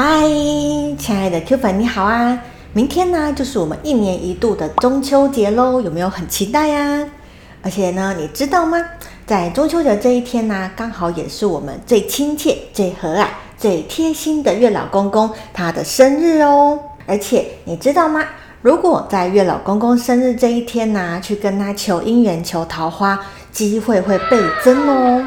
嗨，亲爱的 Q 粉，你好啊！明天呢，就是我们一年一度的中秋节喽，有没有很期待呀？而且呢，你知道吗？在中秋节这一天呢，刚好也是我们最亲切、最和蔼、最贴心的月老公公他的生日哦。而且你知道吗？如果在月老公公生日这一天呢，去跟他求姻缘、求桃花，机会会倍增哦。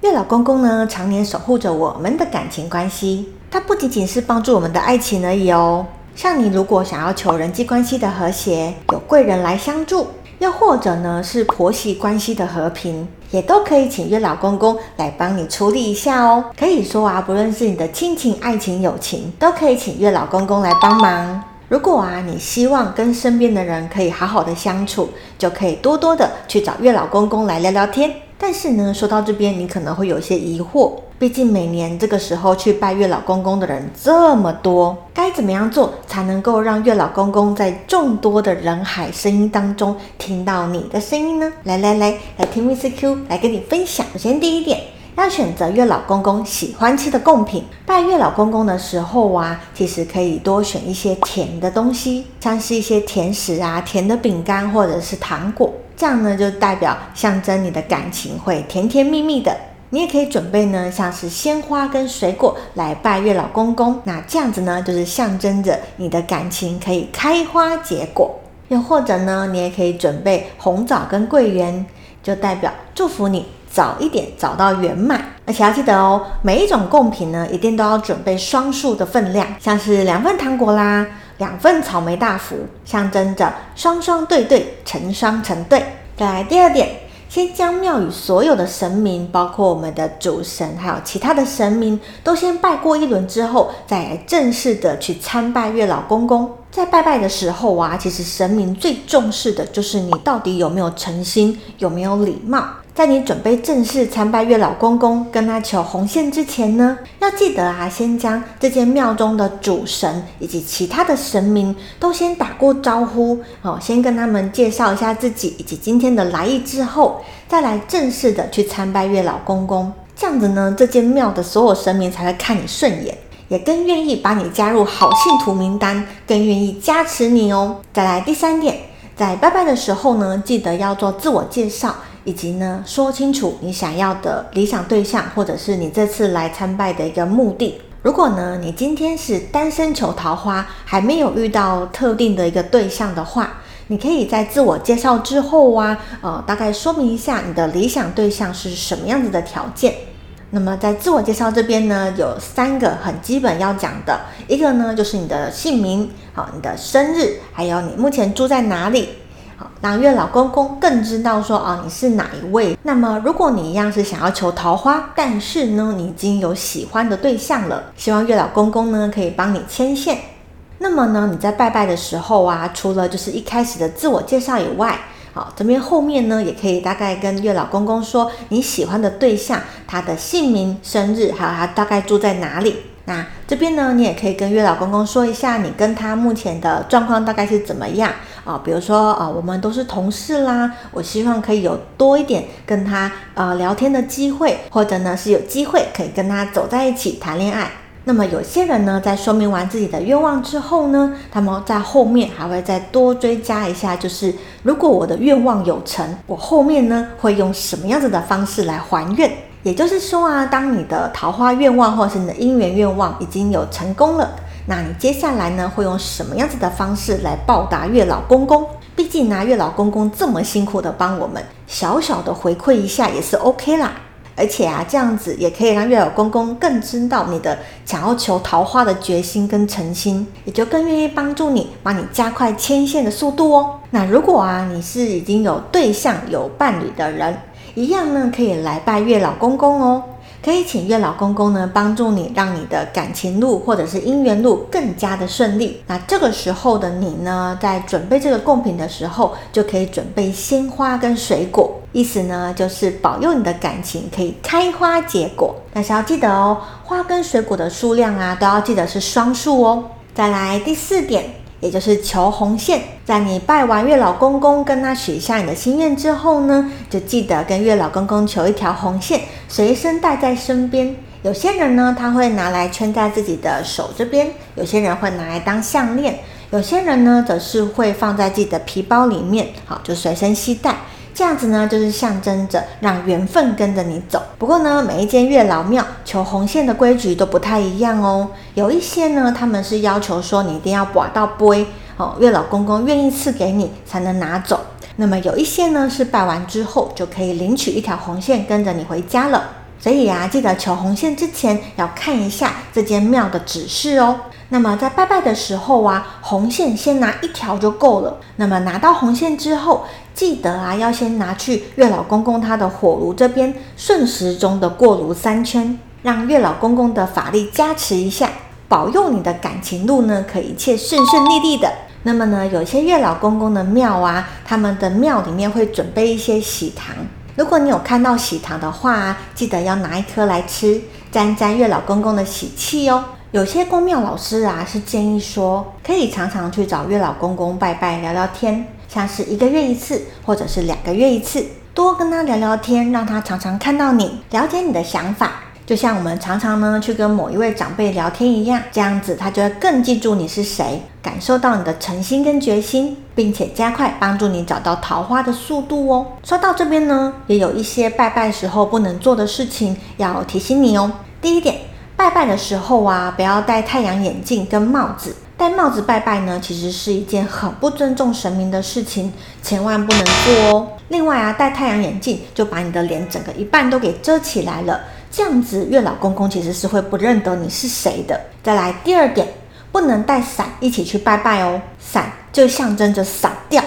月老公公呢，常年守护着我们的感情关系。它不仅仅是帮助我们的爱情而已哦。像你如果想要求人际关系的和谐，有贵人来相助，又或者呢是婆媳关系的和平，也都可以请月老公公来帮你处理一下哦。可以说啊，不论是你的亲情、爱情、友情，都可以请月老公公来帮忙。如果啊你希望跟身边的人可以好好的相处，就可以多多的去找月老公公来聊聊天。但是呢，说到这边，你可能会有些疑惑。毕竟每年这个时候去拜月老公公的人这么多，该怎么样做才能够让月老公公在众多的人海声音当中听到你的声音呢？来来来，来听 Miss Q 来跟你分享。首先第一点，要选择月老公公喜欢吃的贡品。拜月老公公的时候啊，其实可以多选一些甜的东西，像是一些甜食啊、甜的饼干或者是糖果。这样呢，就代表象征你的感情会甜甜蜜蜜的。你也可以准备呢，像是鲜花跟水果来拜月老公公。那这样子呢，就是象征着你的感情可以开花结果。又或者呢，你也可以准备红枣跟桂圆，就代表祝福你早一点找到圆满。而且要记得哦，每一种贡品呢，一定都要准备双数的分量，像是两份糖果啦。两份草莓大福，象征着双双对对，成双成对。再来第二点，先将庙宇所有的神明，包括我们的主神，还有其他的神明，都先拜过一轮之后，再来正式的去参拜月老公公。在拜拜的时候啊，其实神明最重视的就是你到底有没有诚心，有没有礼貌。在你准备正式参拜月老公公，跟他求红线之前呢，要记得啊，先将这间庙中的主神以及其他的神明都先打过招呼，哦，先跟他们介绍一下自己以及今天的来意之后，再来正式的去参拜月老公公。这样子呢，这间庙的所有神明才会看你顺眼，也更愿意把你加入好信徒名单，更愿意加持你哦。再来第三点，在拜拜的时候呢，记得要做自我介绍。以及呢，说清楚你想要的理想对象，或者是你这次来参拜的一个目的。如果呢，你今天是单身求桃花，还没有遇到特定的一个对象的话，你可以在自我介绍之后啊，呃，大概说明一下你的理想对象是什么样子的条件。那么在自我介绍这边呢，有三个很基本要讲的，一个呢就是你的姓名，好，你的生日，还有你目前住在哪里。让月老公公更知道说啊，你是哪一位。那么，如果你一样是想要求桃花，但是呢，你已经有喜欢的对象了，希望月老公公呢可以帮你牵线。那么呢，你在拜拜的时候啊，除了就是一开始的自我介绍以外，好，这边后面呢也可以大概跟月老公公说你喜欢的对象，他的姓名、生日，还有他大概住在哪里。那这边呢，你也可以跟月老公公说一下，你跟他目前的状况大概是怎么样啊？比如说啊，我们都是同事啦，我希望可以有多一点跟他呃聊天的机会，或者呢是有机会可以跟他走在一起谈恋爱。那么有些人呢，在说明完自己的愿望之后呢，他们在后面还会再多追加一下，就是如果我的愿望有成，我后面呢会用什么样子的方式来还愿？也就是说啊，当你的桃花愿望或者是你的姻缘愿望已经有成功了，那你接下来呢会用什么样子的方式来报答月老公公？毕竟拿月老公公这么辛苦的帮我们，小小的回馈一下也是 OK 啦。而且啊，这样子也可以让月老公公更知道你的想要求桃花的决心跟诚心，也就更愿意帮助你，帮你加快牵线的速度哦。那如果啊你是已经有对象有伴侣的人，一样呢，可以来拜月老公公哦，可以请月老公公呢帮助你，让你的感情路或者是姻缘路更加的顺利。那这个时候的你呢，在准备这个贡品的时候，就可以准备鲜花跟水果，意思呢就是保佑你的感情可以开花结果。但是要记得哦，花跟水果的数量啊，都要记得是双数哦。再来第四点。也就是求红线，在你拜完月老公公，跟他许下你的心愿之后呢，就记得跟月老公公求一条红线，随身带在身边。有些人呢，他会拿来圈在自己的手这边；有些人会拿来当项链；有些人呢，则是会放在自己的皮包里面，好，就随身携带。这样子呢，就是象征着让缘分跟着你走。不过呢，每一间月老庙求红线的规矩都不太一样哦。有一些呢，他们是要求说你一定要拔到杯哦，月老公公愿意赐给你才能拿走。那么有一些呢，是拜完之后就可以领取一条红线跟着你回家了。所以啊，记得求红线之前要看一下这间庙的指示哦。那么在拜拜的时候啊，红线先拿一条就够了。那么拿到红线之后，记得啊要先拿去月老公公他的火炉这边顺时钟的过炉三圈，让月老公公的法力加持一下，保佑你的感情路呢可以一切顺顺利利的。那么呢，有些月老公公的庙啊，他们的庙里面会准备一些喜糖。如果你有看到喜糖的话啊，记得要拿一颗来吃，沾沾月老公公的喜气哦。有些公庙老师啊，是建议说，可以常常去找月老公公拜拜聊聊天，像是一个月一次，或者是两个月一次，多跟他聊聊天，让他常常看到你，了解你的想法，就像我们常常呢去跟某一位长辈聊天一样，这样子他就会更记住你是谁，感受到你的诚心跟决心，并且加快帮助你找到桃花的速度哦。说到这边呢，也有一些拜拜时候不能做的事情要提醒你哦。第一点。拜拜的时候啊，不要戴太阳眼镜跟帽子。戴帽子拜拜呢，其实是一件很不尊重神明的事情，千万不能做哦。另外啊，戴太阳眼镜就把你的脸整个一半都给遮起来了，这样子月老公公其实是会不认得你是谁的。再来第二点，不能带伞一起去拜拜哦，伞就象征着散掉。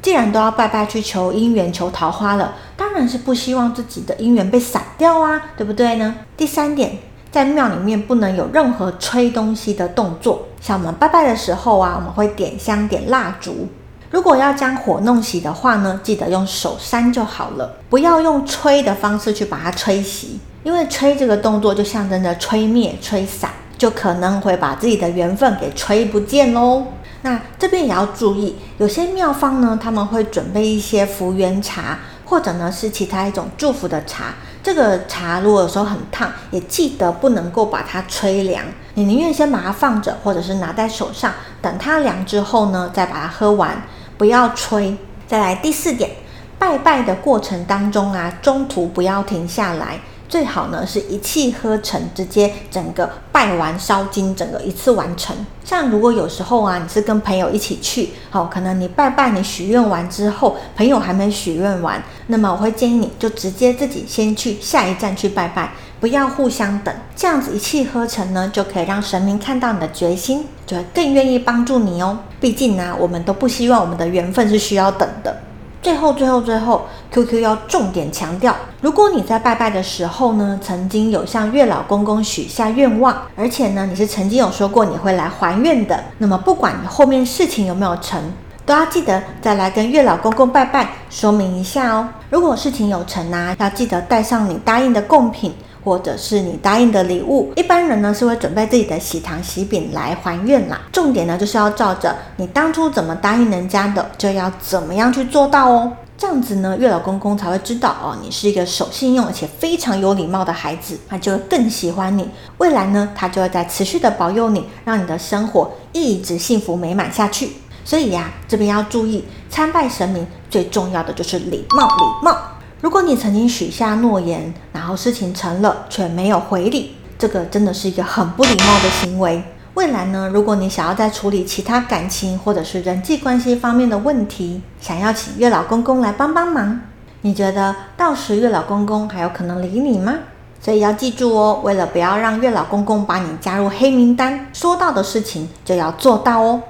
既然都要拜拜去求姻缘、求桃花了，当然是不希望自己的姻缘被散掉啊，对不对呢？第三点。在庙里面不能有任何吹东西的动作，像我们拜拜的时候啊，我们会点香点蜡烛。如果要将火弄熄的话呢，记得用手扇就好了，不要用吹的方式去把它吹熄，因为吹这个动作就象征着吹灭、吹散，就可能会把自己的缘分给吹不见喽。那这边也要注意，有些庙方呢，他们会准备一些福缘茶，或者呢是其他一种祝福的茶。这个茶如果有时候很烫，也记得不能够把它吹凉。你宁愿先把它放着，或者是拿在手上，等它凉之后呢，再把它喝完，不要吹。再来第四点，拜拜的过程当中啊，中途不要停下来。最好呢是一气呵成，直接整个拜完烧金，整个一次完成。像如果有时候啊，你是跟朋友一起去，好，可能你拜拜，你许愿完之后，朋友还没许愿完，那么我会建议你就直接自己先去下一站去拜拜，不要互相等，这样子一气呵成呢，就可以让神明看到你的决心，就会更愿意帮助你哦。毕竟呢，我们都不希望我们的缘分是需要等的。最后，最后，最后，Q Q 要重点强调：如果你在拜拜的时候呢，曾经有向月老公公许下愿望，而且呢，你是曾经有说过你会来还愿的，那么不管你后面事情有没有成，都要记得再来跟月老公公拜拜，说明一下哦。如果事情有成啊，要记得带上你答应的贡品。或者是你答应的礼物，一般人呢是会准备自己的喜糖喜饼来还愿啦。重点呢就是要照着你当初怎么答应人家的，就要怎么样去做到哦。这样子呢，月老公公才会知道哦，你是一个守信用而且非常有礼貌的孩子，他就会更喜欢你。未来呢，他就会在持续的保佑你，让你的生活一直幸福美满下去。所以呀，这边要注意，参拜神明最重要的就是礼貌，礼貌。如果你曾经许下诺言，然后事情成了却没有回礼，这个真的是一个很不礼貌的行为。未来呢，如果你想要在处理其他感情或者是人际关系方面的问题，想要请月老公公来帮帮忙，你觉得到时月老公公还有可能理你吗？所以要记住哦，为了不要让月老公公把你加入黑名单，说到的事情就要做到哦。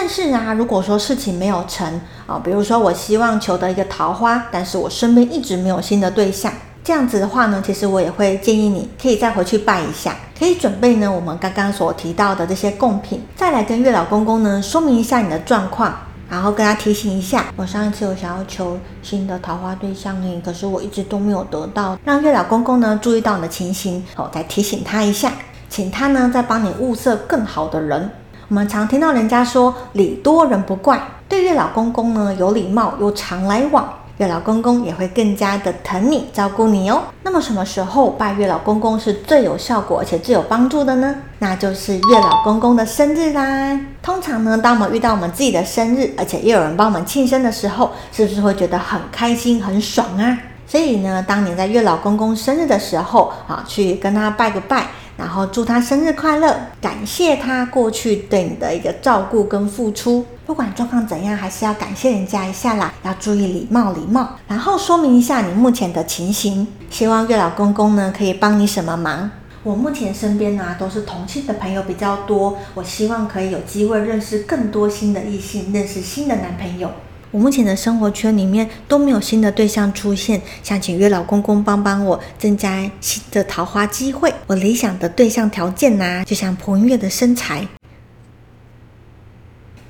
但是呢，如果说事情没有成啊，比如说我希望求得一个桃花，但是我身边一直没有新的对象，这样子的话呢，其实我也会建议你可以再回去拜一下，可以准备呢我们刚刚所提到的这些贡品，再来跟月老公公呢说明一下你的状况，然后跟他提醒一下，我上一次有想要求新的桃花对象呢，可是我一直都没有得到，让月老公公呢注意到你的情形，好，再提醒他一下，请他呢再帮你物色更好的人。我们常听到人家说礼多人不怪，对月老公公呢有礼貌又常来往，月老公公也会更加的疼你、照顾你哦。那么什么时候拜月老公公是最有效果而且最有帮助的呢？那就是月老公公的生日啦。通常呢，当我们遇到我们自己的生日，而且又有人帮我们庆生的时候，是不是会觉得很开心、很爽啊？所以呢，当你在月老公公生日的时候啊，去跟他拜个拜。然后祝他生日快乐，感谢他过去对你的一个照顾跟付出。不管状况怎样，还是要感谢人家一下啦，要注意礼貌礼貌。然后说明一下你目前的情形，希望月老公公呢可以帮你什么忙。我目前身边呢都是同性的朋友比较多，我希望可以有机会认识更多新的异性，认识新的男朋友。我目前的生活圈里面都没有新的对象出现，想请月老公公帮帮我，增加新的桃花机会。我理想的对象条件呐，就像彭于晏的身材。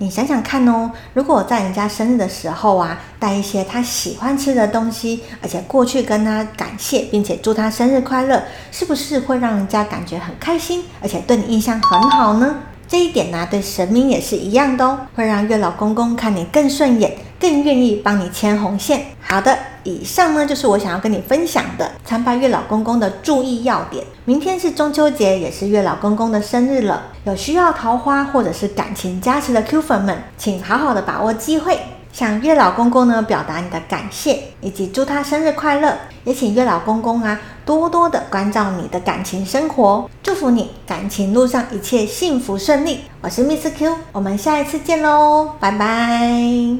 你想想看哦，如果我在人家生日的时候啊，带一些他喜欢吃的东西，而且过去跟他感谢，并且祝他生日快乐，是不是会让人家感觉很开心，而且对你印象很好呢？这一点呢，对神明也是一样的哦，会让月老公公看你更顺眼，更愿意帮你牵红线。好的，以上呢就是我想要跟你分享的参拜月老公公的注意要点。明天是中秋节，也是月老公公的生日了，有需要桃花或者是感情加持的 Q 粉们，请好好的把握机会。向月老公公呢表达你的感谢，以及祝他生日快乐，也请月老公公啊多多的关照你的感情生活，祝福你感情路上一切幸福顺利。我是 Miss Q，我们下一次见喽，拜拜。